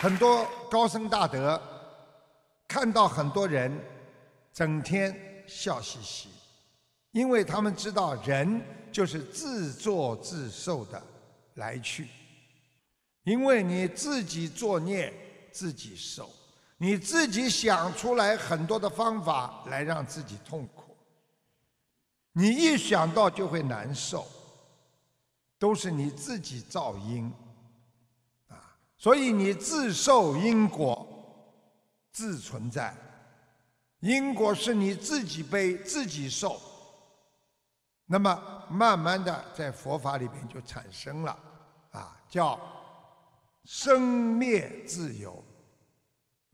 很多高僧大德看到很多人整天笑嘻嘻，因为他们知道人就是自作自受的来去，因为你自己作孽自己受，你自己想出来很多的方法来让自己痛苦，你一想到就会难受，都是你自己造因。所以你自受因果，自存在，因果是你自己背自己受。那么慢慢的在佛法里面就产生了，啊，叫生灭自由。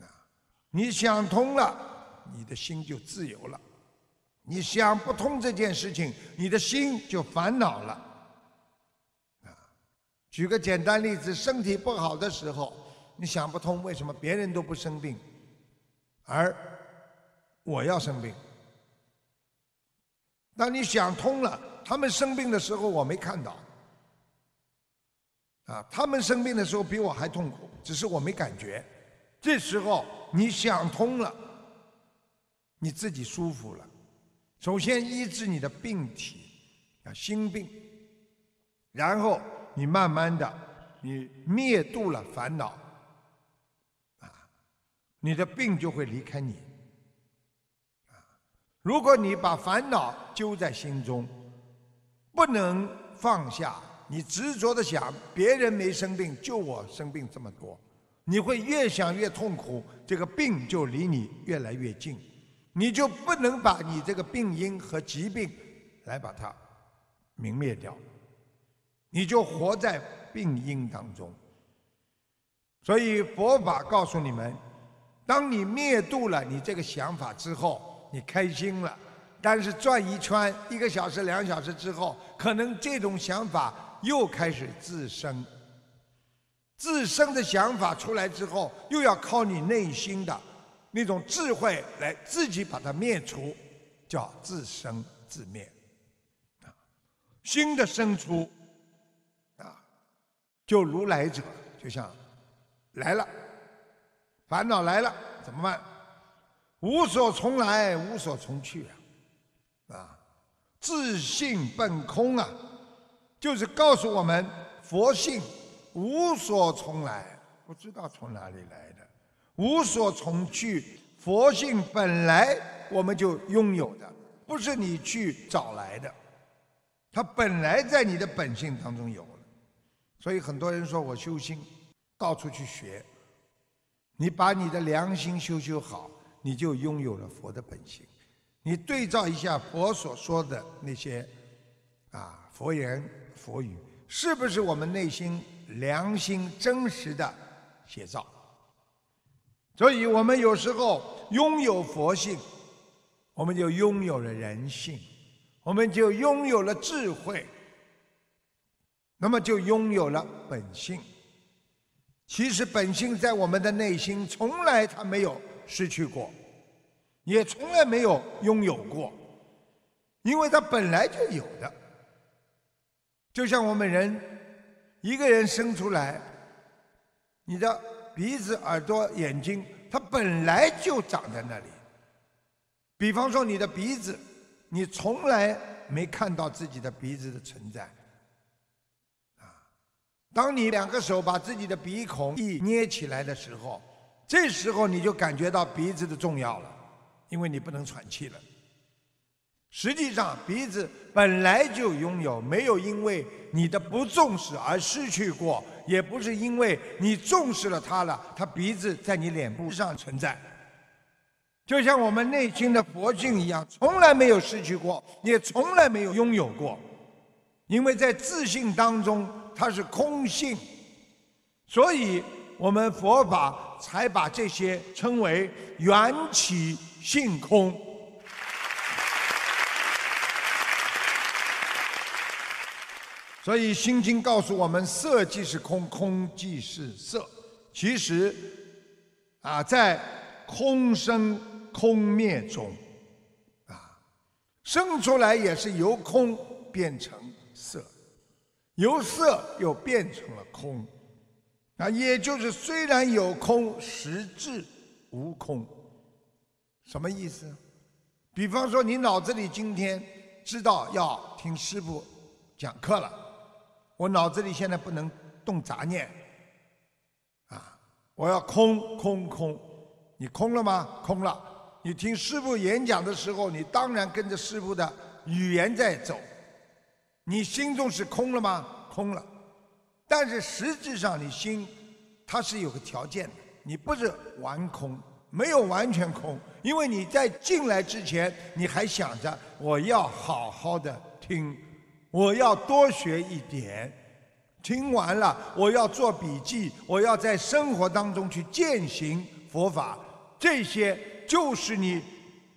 啊，你想通了，你的心就自由了；你想不通这件事情，你的心就烦恼了。举个简单例子，身体不好的时候，你想不通为什么别人都不生病，而我要生病。当你想通了，他们生病的时候我没看到，啊，他们生病的时候比我还痛苦，只是我没感觉。这时候你想通了，你自己舒服了。首先医治你的病体，啊，心病，然后。你慢慢的，你灭度了烦恼，啊，你的病就会离开你，啊，如果你把烦恼揪在心中，不能放下，你执着的想别人没生病，就我生病这么多，你会越想越痛苦，这个病就离你越来越近，你就不能把你这个病因和疾病来把它明灭掉。你就活在病因当中，所以佛法告诉你们：当你灭度了你这个想法之后，你开心了，但是转一圈，一个小时、两小时之后，可能这种想法又开始自生。自生的想法出来之后，又要靠你内心的那种智慧来自己把它灭除，叫自生自灭。啊，新的生出。就如来者，就像来了，烦恼来了怎么办？无所从来，无所从去啊！啊，自性本空啊，就是告诉我们，佛性无所从来，不知道从哪里来的；无所从去，佛性本来我们就拥有的，不是你去找来的，它本来在你的本性当中有。所以很多人说我修心，到处去学。你把你的良心修修好，你就拥有了佛的本性。你对照一下佛所说的那些啊佛言佛语，是不是我们内心良心真实的写照？所以我们有时候拥有佛性，我们就拥有了人性，我们就拥有了智慧。那么就拥有了本性。其实本性在我们的内心从来它没有失去过，也从来没有拥有过，因为它本来就有的。就像我们人一个人生出来，你的鼻子、耳朵、眼睛，它本来就长在那里。比方说你的鼻子，你从来没看到自己的鼻子的存在。当你两个手把自己的鼻孔一捏起来的时候，这时候你就感觉到鼻子的重要了，因为你不能喘气了。实际上，鼻子本来就拥有，没有因为你的不重视而失去过，也不是因为你重视了它了，它鼻子在你脸部上存在。就像我们内心的佛性一样，从来没有失去过，也从来没有拥有过，因为在自信当中。它是空性，所以我们佛法才把这些称为缘起性空。所以《心经》告诉我们：色即是空，空即是色。其实，啊，在空生空灭中，啊，生出来也是由空变成色。由色又变成了空，啊，也就是虽然有空，实质无空，什么意思？比方说，你脑子里今天知道要听师傅讲课了，我脑子里现在不能动杂念，啊，我要空空空，你空了吗？空了。你听师傅演讲的时候，你当然跟着师傅的语言在走，你心中是空了吗？空了。但是实质上，你心它是有个条件的，你不是完空，没有完全空，因为你在进来之前，你还想着我要好好的听，我要多学一点，听完了我要做笔记，我要在生活当中去践行佛法，这些就是你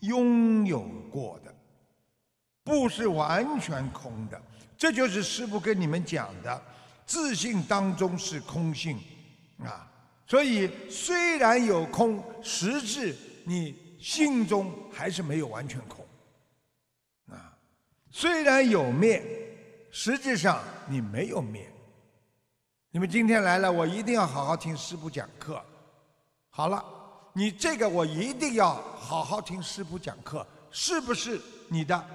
拥有过的，不是完全空的，这就是师父跟你们讲的。自信当中是空性，啊，所以虽然有空，实质你心中还是没有完全空，啊，虽然有灭，实际上你没有灭。你们今天来了，我一定要好好听师傅讲课。好了，你这个我一定要好好听师傅讲课，是不是你的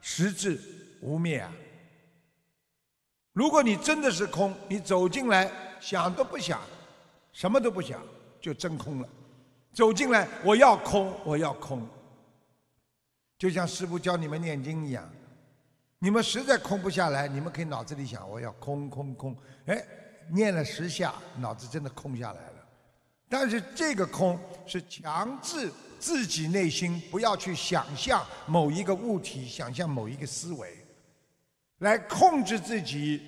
实质无灭啊？如果你真的是空，你走进来想都不想，什么都不想，就真空了。走进来，我要空，我要空。就像师傅教你们念经一样，你们实在空不下来，你们可以脑子里想我要空空空，哎，念了十下，脑子真的空下来了。但是这个空是强制自己内心不要去想象某一个物体，想象某一个思维。来控制自己，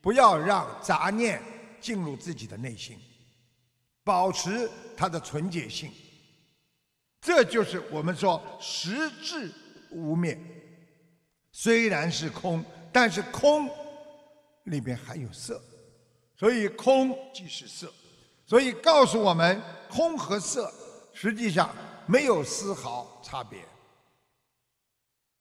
不要让杂念进入自己的内心，保持它的纯洁性。这就是我们说实质无灭。虽然是空，但是空里边还有色，所以空即是色。所以告诉我们，空和色实际上没有丝毫差别。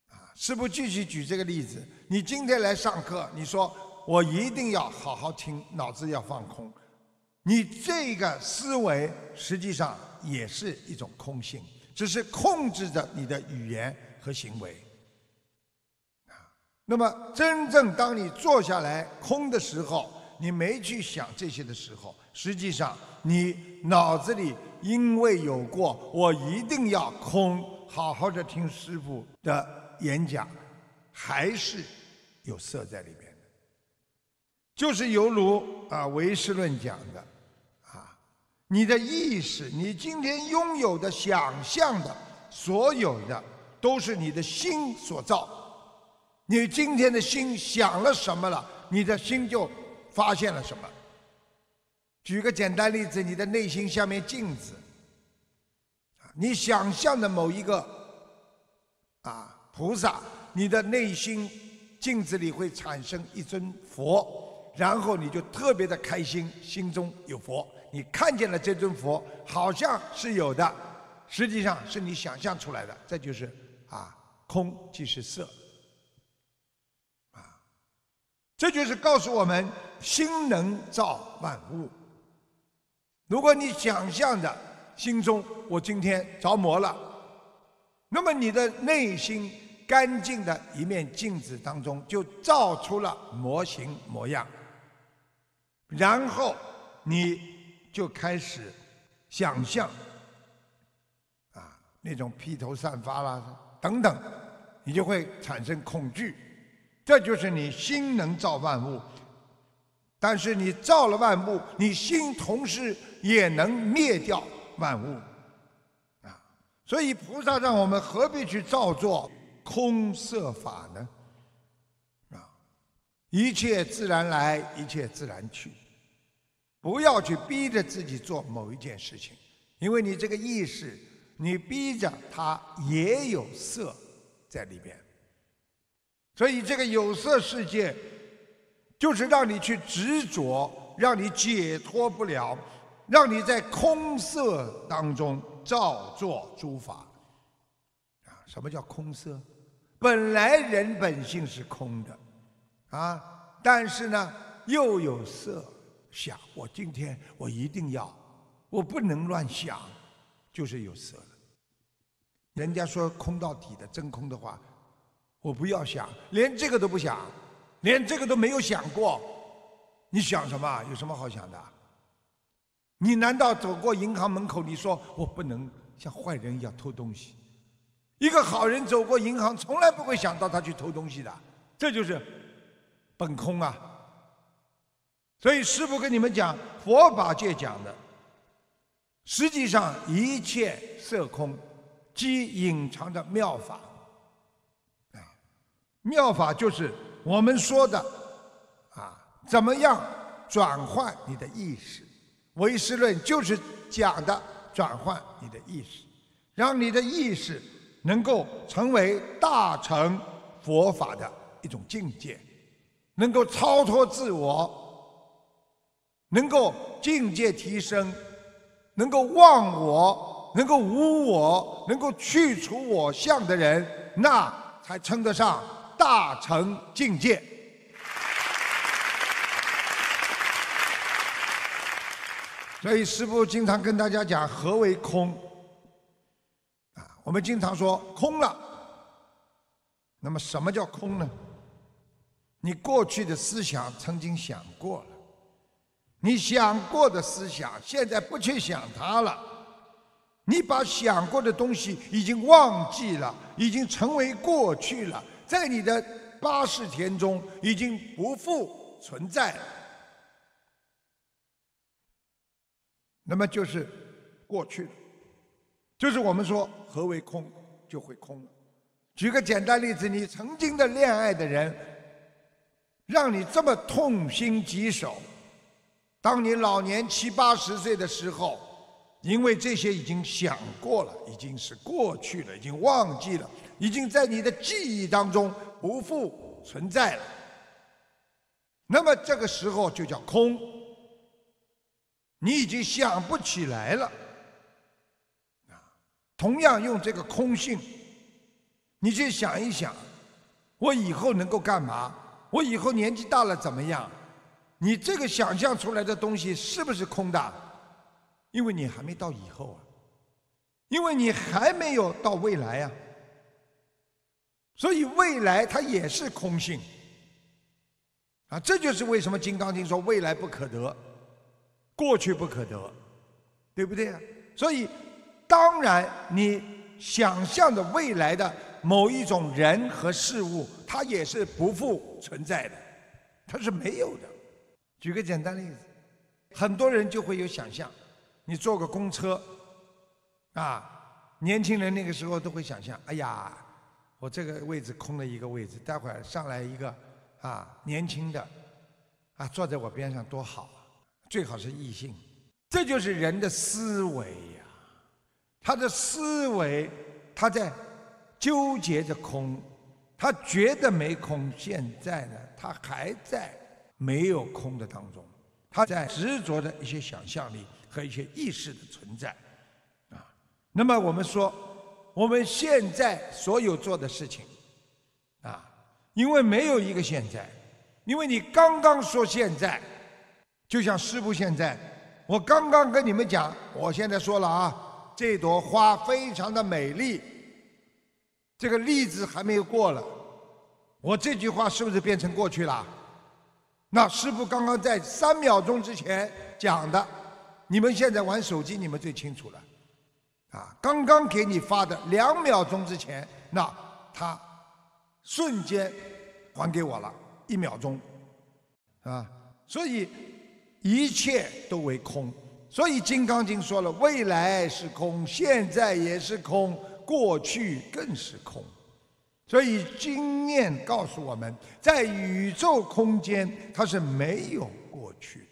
啊师父继续举这个例子：你今天来上课，你说我一定要好好听，脑子要放空。你这个思维实际上也是一种空性，只是控制着你的语言和行为。那么真正当你坐下来空的时候，你没去想这些的时候，实际上你脑子里因为有过我一定要空，好好的听师傅的。演讲还是有色在里面的，就是犹如啊唯识论讲的啊，你的意识，你今天拥有的、想象的，所有的都是你的心所造。你今天的心想了什么了，你的心就发现了什么。举个简单例子，你的内心像面镜子，你想象的某一个啊。菩萨，你的内心镜子里会产生一尊佛，然后你就特别的开心，心中有佛。你看见了这尊佛，好像是有的，实际上是你想象出来的。这就是啊，空即是色，啊，这就是告诉我们，心能造万物。如果你想象的心中我今天着魔了，那么你的内心。干净的一面镜子当中，就照出了模型模样。然后你就开始想象，啊，那种披头散发啦等等，你就会产生恐惧。这就是你心能造万物，但是你造了万物，你心同时也能灭掉万物。啊，所以菩萨让我们何必去造作？空色法呢？啊，一切自然来，一切自然去。不要去逼着自己做某一件事情，因为你这个意识，你逼着它也有色在里边。所以这个有色世界，就是让你去执着，让你解脱不了，让你在空色当中造作诸法。啊，什么叫空色？本来人本性是空的，啊，但是呢又有色，想，我今天我一定要，我不能乱想，就是有色了。人家说空到底的真空的话，我不要想，连这个都不想，连这个都没有想过，你想什么？有什么好想的？你难道走过银行门口，你说我不能像坏人一样偷东西？一个好人走过银行，从来不会想到他去偷东西的，这就是本空啊。所以师父跟你们讲，佛法界讲的，实际上一切色空，即隐藏的妙法。啊，妙法就是我们说的啊，怎么样转换你的意识？唯识论就是讲的转换你的意识，让你的意识能够成为大乘佛法的一种境界，能够超脱自我，能够境界提升，能够忘我，能够无我，能够去除我相的人，那才称得上大乘境界。所以师父经常跟大家讲何为空？我们经常说空了。那么什么叫空呢？你过去的思想曾经想过了，你想过的思想现在不去想它了，你把想过的东西已经忘记了，已经成为过去了，在你的八识田中已经不复存在了。那么就是过去，就是我们说何为空，就会空了。举个简单例子，你曾经的恋爱的人，让你这么痛心疾首，当你老年七八十岁的时候，因为这些已经想过了，已经是过去了，已经忘记了，已经在你的记忆当中不复存在了。那么这个时候就叫空。你已经想不起来了，同样用这个空性，你去想一想，我以后能够干嘛？我以后年纪大了怎么样？你这个想象出来的东西是不是空的？因为你还没到以后啊，因为你还没有到未来呀，所以未来它也是空性，啊！这就是为什么《金刚经》说未来不可得。过去不可得，对不对啊？所以，当然你想象的未来的某一种人和事物，它也是不复存在的，它是没有的。举个简单例子，很多人就会有想象，你坐个公车，啊，年轻人那个时候都会想象，哎呀，我这个位置空了一个位置，待会儿上来一个啊年轻的，啊坐在我边上多好啊。最好是异性，这就是人的思维呀。他的思维，他在纠结着空，他觉得没空。现在呢，他还在没有空的当中，他在执着的一些想象力和一些意识的存在啊。那么我们说，我们现在所有做的事情啊，因为没有一个现在，因为你刚刚说现在。就像师傅现在，我刚刚跟你们讲，我现在说了啊，这朵花非常的美丽，这个例子还没有过了，我这句话是不是变成过去了？那师傅刚刚在三秒钟之前讲的，你们现在玩手机，你们最清楚了，啊，刚刚给你发的两秒钟之前，那他瞬间还给我了一秒钟，啊，所以。一切都为空，所以《金刚经》说了：未来是空，现在也是空，过去更是空。所以经验告诉我们，在宇宙空间，它是没有过去的。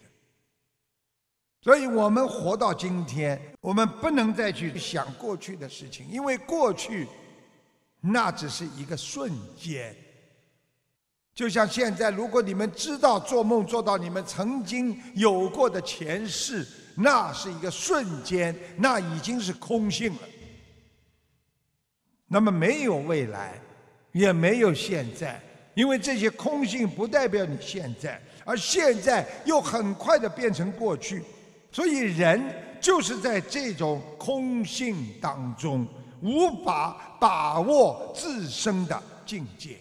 所以我们活到今天，我们不能再去想过去的事情，因为过去那只是一个瞬间。就像现在，如果你们知道做梦做到你们曾经有过的前世，那是一个瞬间，那已经是空性了。那么没有未来，也没有现在，因为这些空性不代表你现在，而现在又很快的变成过去，所以人就是在这种空性当中，无法把握自身的境界。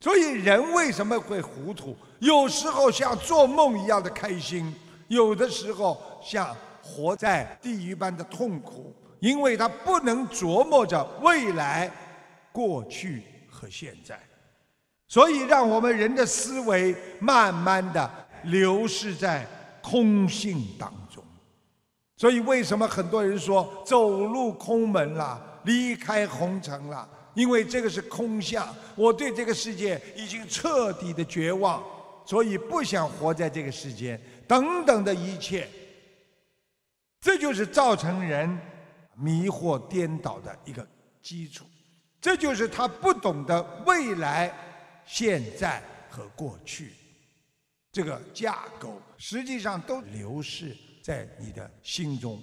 所以人为什么会糊涂？有时候像做梦一样的开心，有的时候像活在地狱般的痛苦，因为他不能琢磨着未来、过去和现在。所以，让我们人的思维慢慢的流逝在空性当中。所以，为什么很多人说走入空门了，离开红尘了？因为这个是空相，我对这个世界已经彻底的绝望，所以不想活在这个世间。等等的一切，这就是造成人迷惑颠倒的一个基础。这就是他不懂得未来。现在和过去，这个架构实际上都流逝在你的心中。